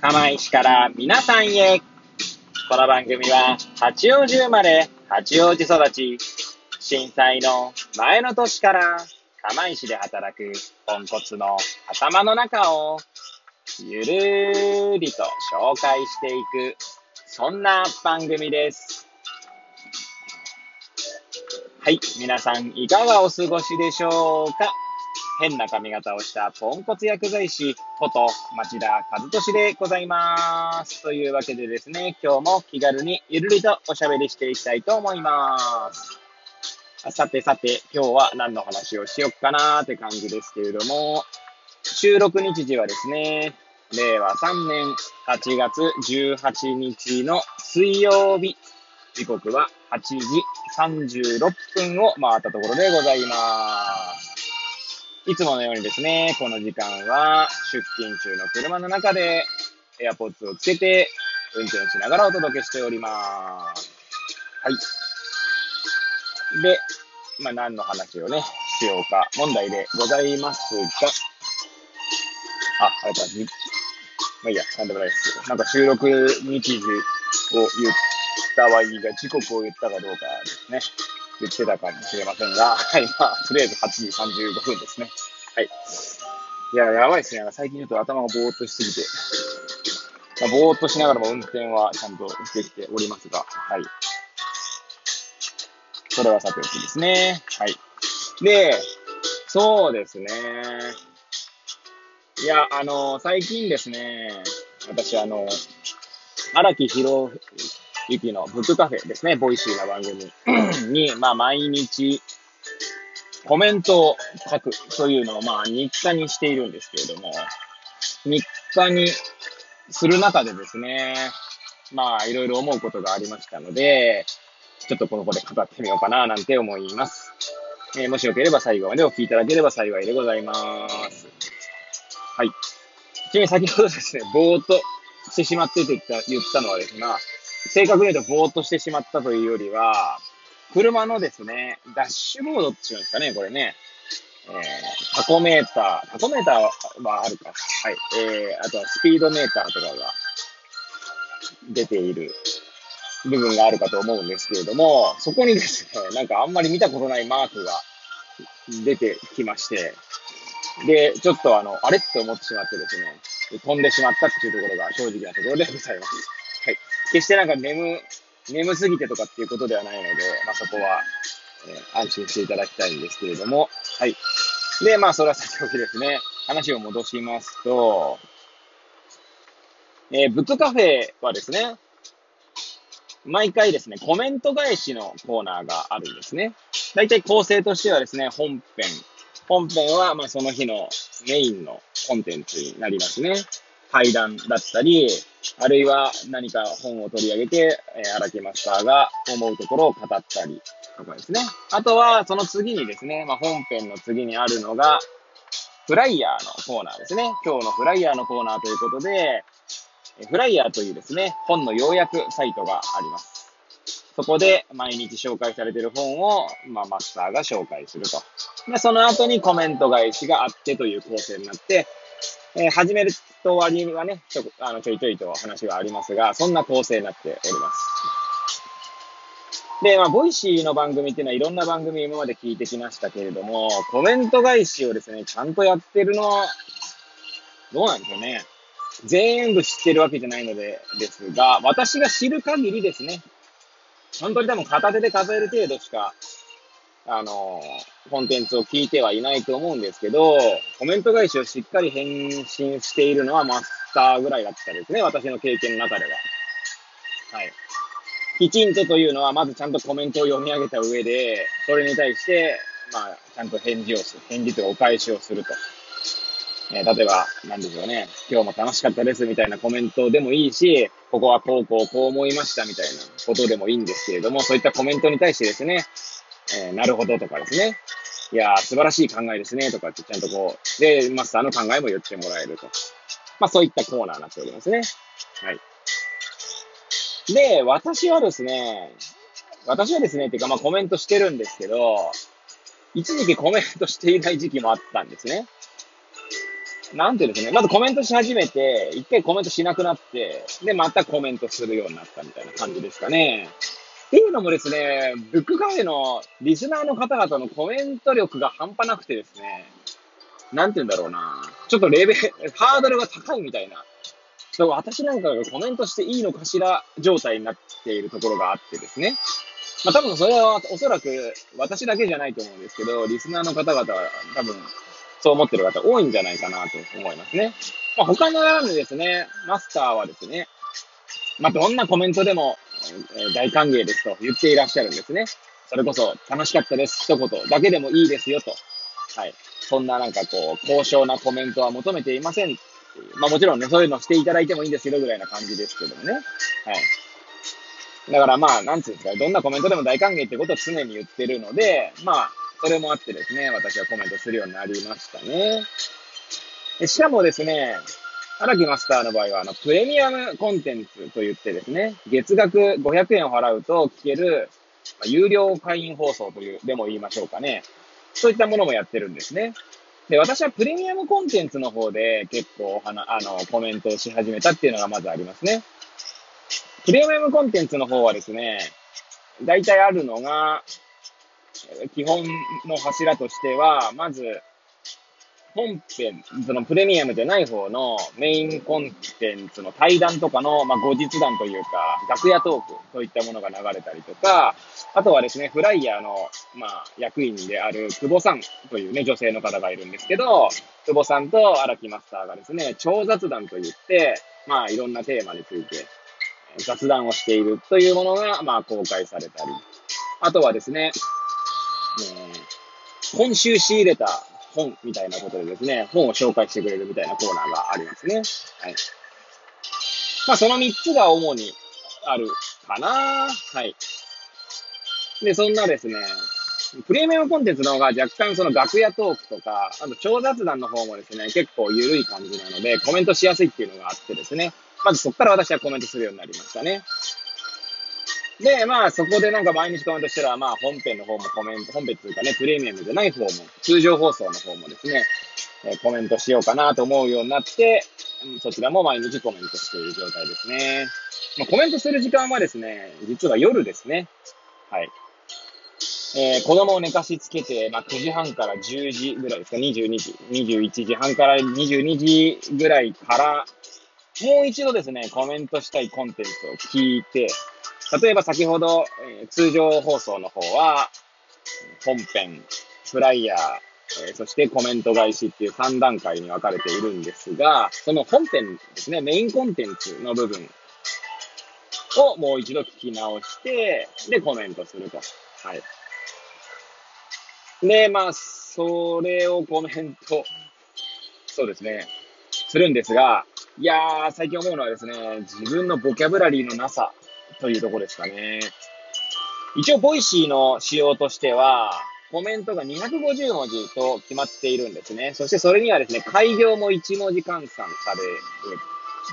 釜石から皆さんへ。この番組は八王子生まれ、八王子育ち、震災の前の年から釜石で働くポンコツの頭の中をゆるーりと紹介していく、そんな番組です。はい、皆さんいかがお過ごしでしょうか？変な髪型をしたポンコツ薬剤師こと町田和俊でございます。というわけでですね、今日も気軽にゆるりとおしゃべりしていきたいと思います。さてさて、今日は何の話をしよっかなーって感じですけれども、収録日時はですね、令和3年8月18日の水曜日、時刻は8時36分を回ったところでございます。いつものようにですね、この時間は出勤中の車の中で AirPods をつけて運転しながらお届けしております。はい。で、まあ何の話をね、しようか問題でございますが、あ、あれだ、まあいいや、なんでもないです。なんか収録日時を言ったはいいが、時刻を言ったかどうかですね。言ってたかもしれませんが、はい、まあ、とりあえず8時35分ですね。はい。いや、やばいですね。最近言うと頭がぼーっとしすぎて、まあ、ぼーっとしながらも運転はちゃんとできておりますが、はい。それはさておきですね。はい。で、そうですね。いや、あの、最近ですね、私、あの、荒木博行の book cafe ですね、 Voicy な番組 に、まあ、毎日、コメントを書くというのを、まあ、日課にしているんですけれども、日課にする中でですね、まあ、いろいろ思うことがありましたので、ちょっとここで語ってみようかな、なんて思います。えーもしよければ最後までお聞きいただければ幸いでございます。はい。ちなみに先ほどですね、ぼーっとしてしまってって言った言ったのはですね、正確に言うとぼーっとしてしまったというよりは、車のですね、ダッシュボードっていうんですかね、これね。えー、タコメーター、タコメーターはあるか。はい。えー、あとはスピードメーターとかが出ている部分があるかと思うんですけれども、そこにですね、なんかあんまり見たことないマークが出てきまして、で、ちょっとあの、あれって思ってしまってですね、飛んでしまったっていうところが正直なところでございます。決してなんか眠、眠すぎてとかっていうことではないので、まあそこは、えー安心していただきたいんですけれども、はい。で、まあそれはさておきですね、話を戻しますと、えーブックカフェはですね、毎回ですね、コメント返しのコーナーがあるんですね。大体構成としてはですね、本編。本編は、まあ、その日のメインのコンテンツになりますね。対談だったり、あるいは何か本を取り上げて、えー荒木マスターが思うところを語ったりとかですね。あとは、その次にですね、まあ、本編の次にあるのが、flierのコーナーですね。今日の flierのコーナーということで、 flierというですね、本の要約サイトがあります。そこで毎日紹介されている本を、まあ、マスターが紹介すると。で、その後にコメント返しがあってという構成になって、えー始めると終わりはね、ちょあのちょいちょいと話がありますが、そんな構成になっております。で、まあ、 Voicy の番組っていうのはいろんな番組今まで聞いてきましたけれども、コメント返しをですね、ちゃんとやってるのは、どうなんでしょうね。全部知ってるわけじゃないので、ですが、私が知る限りですね、本当に多分片手で数える程度しか、あのコンテンツを聞いてはいないと思うんですけど、コメント返しをしっかり返信しているのはマスターぐらいだったですね、私の経験の中では。はい。きちんとというのは、まずちゃんとコメントを読み上げた上で、それに対して、まあ、ちゃんと返事をする、返事というかお返しをすると。えー例えば、なんでしょうね、今日も楽しかったですみたいなコメントでもいいし、ここはこうこうこう思いましたみたいなことでもいいんですけれども、そういったコメントに対してですね、えーなるほどとかですね、いやー、素晴らしい考えですねとかってちゃんとこう、で、マスターの考えも言ってもらえると。まあそういったコーナーになっておりますね。はい。で、私はですね、私はですね、っていうかまあコメントしてるんですけど、一時期コメントしていない時期もあったんですね。なんていうんですね、まずコメントし始めて、一回コメントしなくなって、で、またコメントするようになったみたいな感じですかね。っていうのもですね、ブックカフェのリスナーの方々のコメント力が半端なくてですね、なんて言うんだろうな。ちょっとレベル、ハードルが高いみたいな。私なんかがコメントしていいのかしら状態になっているところがあってですね。まあ多分それはおそらく私だけじゃないと思うんですけど、リスナーの方々は多分そう思ってる方多いんじゃないかなと思いますね。まあ他のらぬですね、マスターはですね、まあどんなコメントでも大歓迎ですと言っていらっしゃるんですね。それこそ、楽しかったです。一言だけでもいいですよと。はい。そんななんかこう、高尚なコメントは求めていません。まあもちろんね、そういうのしていただいてもいいんですけどぐらいな感じですけどもね。はい。だからまあ、なんつうんですか、どんなコメントでも大歓迎ってことを常に言ってるので、まあ、それもあってですね、私はコメントするようになりましたね。しかもですね、荒木マスターの場合は、あの、プレミアムコンテンツと言ってですね、月額500円を払うと聞ける、まあ、有料会員放送という、でも言いましょうかね。そういったものもやってるんですね。で、私はプレミアムコンテンツの方で結構はな、あの、コメントをし始めたっていうのがまずありますね。プレミアムコンテンツの方はですね、大体あるのが、基本の柱としては、まず、本編、そのプレミアムじゃない方のメインコンテンツの対談とかの、まあ、後日談というか、楽屋トークといったものが流れたりとか、あとはですね、フライヤーの、まあ、役員である久保さんというね、女性の方がいるんですけど、久保さんと荒木マスターがですね、超雑談といって、まあ、いろんなテーマについて雑談をしているというものが、まあ、公開されたり、あとはですね、えー、今週仕入れた本みたいなことでですね、本を紹介してくれるみたいなコーナーがありますね。はい。まあ、その3つが主にあるかな。はい。で、そんなですね、プレミアムコンテンツの方が若干その楽屋トークとか、あと超雑談の方もですね、結構緩い感じなので、コメントしやすいっていうのがあってですね、まずそこから私はコメントするようになりましたね。で、まあ、そこでなんか毎日コメントしたら、まあ、本編の方もコメント、本編というかね、プレミアムじゃない方も、通常放送の方もですね、え、コメントしようかなと思うようになって、そちらも毎日コメントしている状態ですね。まあ、コメントする時間はですね、実は夜ですね。はい。えー、子供を寝かしつけて、まあ、9時半から10時ぐらいですか、22時、21時半から22時ぐらいから、もう一度ですね、コメントしたいコンテンツを聞いて、例えば先ほど、えー、通常放送の方は、本編、フライヤー、えー、そしてコメント返しっていう3段階に分かれているんですが、その本編ですね、メインコンテンツの部分をもう一度聞き直して、で、コメントすると。はい。で、まあ、それをコメント、そうですね、するんですが、いやー、最近思うのはですね、自分のボキャブラリーのなさというとこですかね。一応、 Voicy の仕様としては、コメントが250文字と決まっているんですね。そしてそれにはですね、改行も1文字換算され、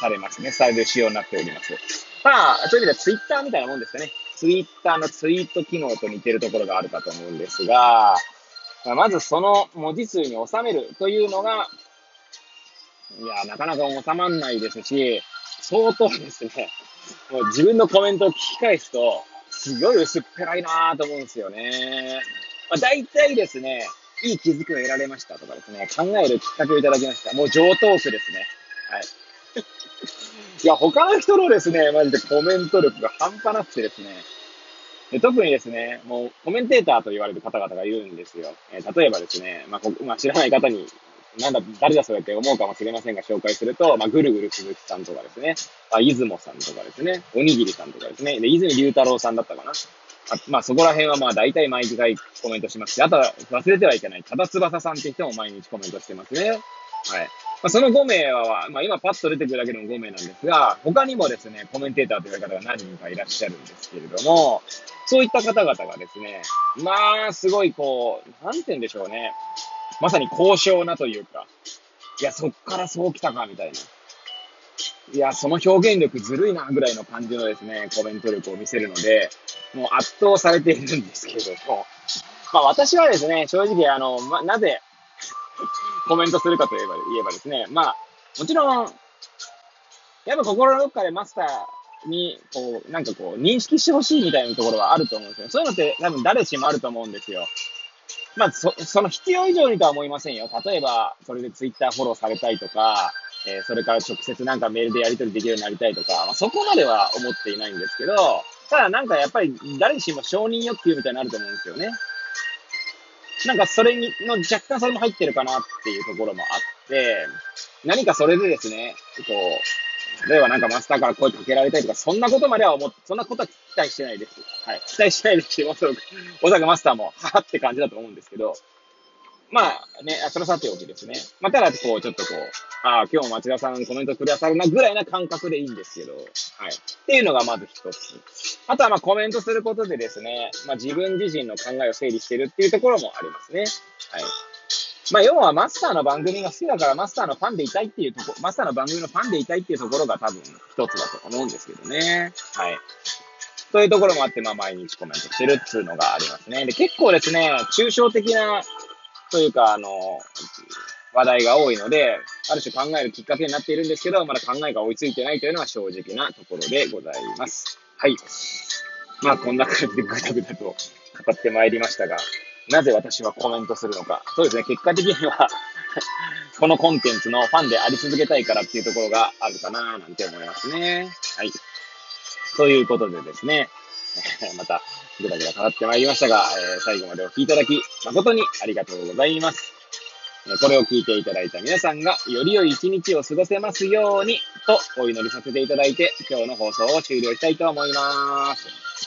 されますね。される仕様になっております。まあ、そういう意味ではツイッターみたいなもんですかね。ツイッターのツイート機能と似てるところがあるかと思うんですが、まずその文字数に収めるというのが、いや、なかなか収まんないですし、相当ですね、もう自分のコメントを聞き返すと、すごい薄っぺらいなと思うんですよね。まあ、大体ですね、いい気づきを得られましたとかですね、考えるきっかけをいただきました。もう上等句ですね。はい。いや、他の人のですね、マジでコメント力が半端なくてですね、で特にですね、もうコメンテーターと言われる方々がいるんですよ。えー、例えばですね、まあ、まあ、知らない方になんだ、誰だそれって思うかもしれませんが、紹介すると、まあ、ぐるぐる鈴木さんとかですね、まあ、出雲さんとかですね、おにぎりさんとかですね、で、泉龍太郎さんだったかな。あまあ、そこら辺はまあ、大体毎回コメントしますし、あとは忘れてはいけない、多田翼さんって人も毎日コメントしてますね。はい。まあ、その5名は、まあ、今パッと出てくるだけでも5名なんですが、他にもですね、コメンテーターという方が何人かいらっしゃるんですけれども、そういった方々がですね、まあ、すごいこう、なんて言うんでしょうね。まさに高尚なというか、いや、そっからそう来たか、みたいな。いや、その表現力ずるいな、ぐらいの感じのですね、コメント力を見せるので、もう圧倒されているんですけれども、まあ私はですね、正直あの、ま、なぜ、コメントするかといえば言えばですね、まあ、もちろん、やっぱ心のどっかでマスターに、こう、なんかこう、認識してほしいみたいなところはあると思うんですよ。そういうのって多分誰しもあると思うんですよ。まあ、そ、その必要以上にとは思いませんよ。例えば、それでツイッターフォローされたいとか、えー、それから直接なんかメールでやり取りできるようになりたいとか、まあ、そこまでは思っていないんですけど、ただなんかやっぱり誰しも承認欲求みたいになると思うんですよね。なんかそれに、の若干それも入ってるかなっていうところもあって、何かそれでですね、こう、例えばなんかマスターから声かけられたりとか、そんなことまでは思って、そんなことは期待してないです。はい。期待してないですし、おそらく、小坂マスターも、ははって感じだと思うんですけど、まあね、それさておきですね。まあ、ただ、こう、ちょっとこう、ああ、今日も町田さんコメントくださるなぐらいな感覚でいいんですけど、はい。っていうのがまず一つ。あとは、まあ、コメントすることでですね、まあ、自分自身の考えを整理してるっていうところもありますね。はい。まあ、要はマスターの番組が好きだからマスターのファンでいたいっていうとこ、マスターの番組のファンでいたいっていうところが多分一つだと思うんですけどね。はい。そういうところもあって、まあ、毎日コメントしてるっていうのがありますね。で、結構ですね、抽象的なというか、あの、話題が多いので、ある種考えるきっかけになっているんですけど、まだ考えが追いついてないというのは正直なところでございます。はい。まあ、こんな感じでぐだぐだと語ってまいりましたが、なぜ私はコメントするのか。そうですね、結果的には このコンテンツのファンであり続けたいからっていうところがあるかななんて思いますね。はい。ということでですね、また、ぐだぐだ語ってまいりましたが、えー、最後までお聴きいただき、誠にありがとうございます。これを聞いていただいた皆さんが、より良い一日を過ごせますように、とお祈りさせていただいて、今日の放送を終了したいと思います。